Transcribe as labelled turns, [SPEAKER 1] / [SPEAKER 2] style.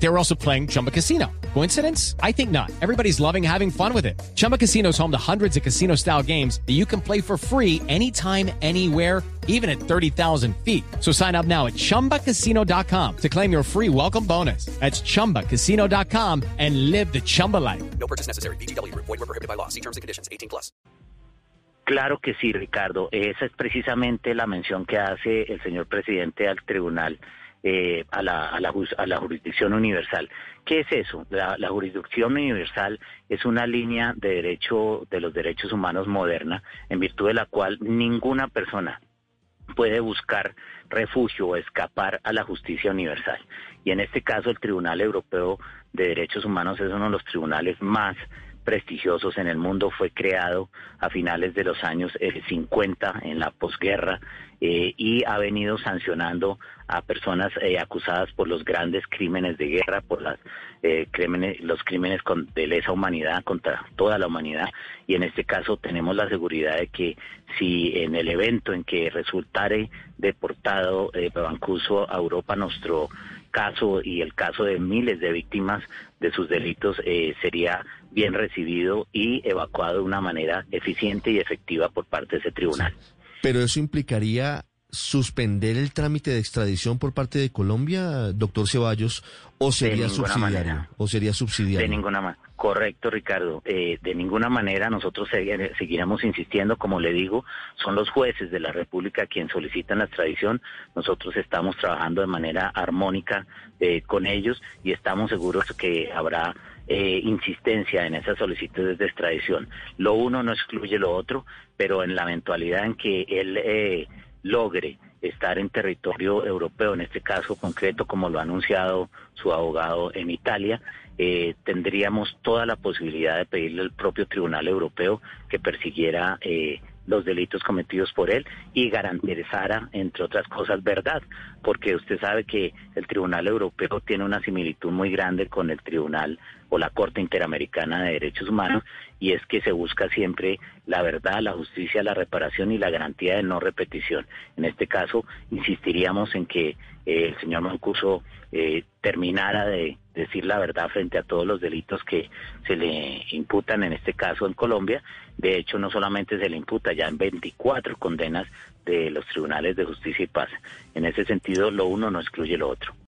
[SPEAKER 1] They were also playing Chumba Casino. Coincidence? I think not. Everybody's loving having fun with it. Chumba Casino is home to hundreds of casino style games that you can play for free anytime, anywhere, even at 30,000 feet. So sign up now at chumbacasino.com to claim your free welcome bonus. That's chumbacasino.com and live the Chumba life.
[SPEAKER 2] No purchase necessary. BGW. Void were prohibited by law. See terms and conditions. 18 plus.
[SPEAKER 3] Claro que sí, Ricardo. Esa es precisamente la mención que hace el señor presidente al tribunal, eh, a, la, a, la, a la jurisdicción universal. ¿Qué es eso? La, la jurisdicción universal es una línea de derecho de los derechos humanos moderna, en virtud de la cual ninguna persona puede buscar refugio o escapar a la justicia universal. Y en este caso el Tribunal Europeo de Derechos Humanos es uno de los tribunales más prestigiosos en el mundo, fue creado a finales de los años eh, 50 en la posguerra eh, y ha venido sancionando a personas eh, acusadas por los grandes crímenes de guerra, por las, eh, crímenes, los crímenes con, de lesa humanidad contra toda la humanidad. Y en este caso tenemos la seguridad de que si en el evento en que resultare deportado eh, Bancuso a Europa, nuestro caso y el caso de miles de víctimas de sus delitos eh, sería bien recibido y evacuado de una manera eficiente y efectiva por parte de ese tribunal.
[SPEAKER 4] Pero eso implicaría suspender el trámite de extradición por parte de Colombia, doctor Ceballos, o sería subsidiario,
[SPEAKER 3] manera.
[SPEAKER 4] o sería subsidiario.
[SPEAKER 3] De ninguna manera. Correcto, Ricardo. Eh, de ninguna manera nosotros segui- seguiremos insistiendo, como le digo, son los jueces de la República quienes solicitan la extradición. Nosotros estamos trabajando de manera armónica eh, con ellos y estamos seguros que habrá eh, insistencia en esas solicitudes de extradición. Lo uno no excluye lo otro, pero en la eventualidad en que él eh, logre estar en territorio europeo, en este caso concreto, como lo ha anunciado su abogado en Italia, eh, tendríamos toda la posibilidad de pedirle al propio Tribunal Europeo que persiguiera eh, los delitos cometidos por él y garantizara, entre otras cosas, verdad, porque usted sabe que el Tribunal Europeo tiene una similitud muy grande con el Tribunal o la Corte Interamericana de Derechos Humanos y es que se busca siempre la verdad, la justicia, la reparación y la garantía de no repetición. En este caso, insistiríamos en que eh, el señor Mancuso eh, terminara de decir la verdad frente a todos los delitos que se le imputan, en este caso en Colombia. De hecho, no solamente se le imputa ya en 24 condenas de los tribunales de justicia y paz. En ese sentido, lo uno no excluye lo otro.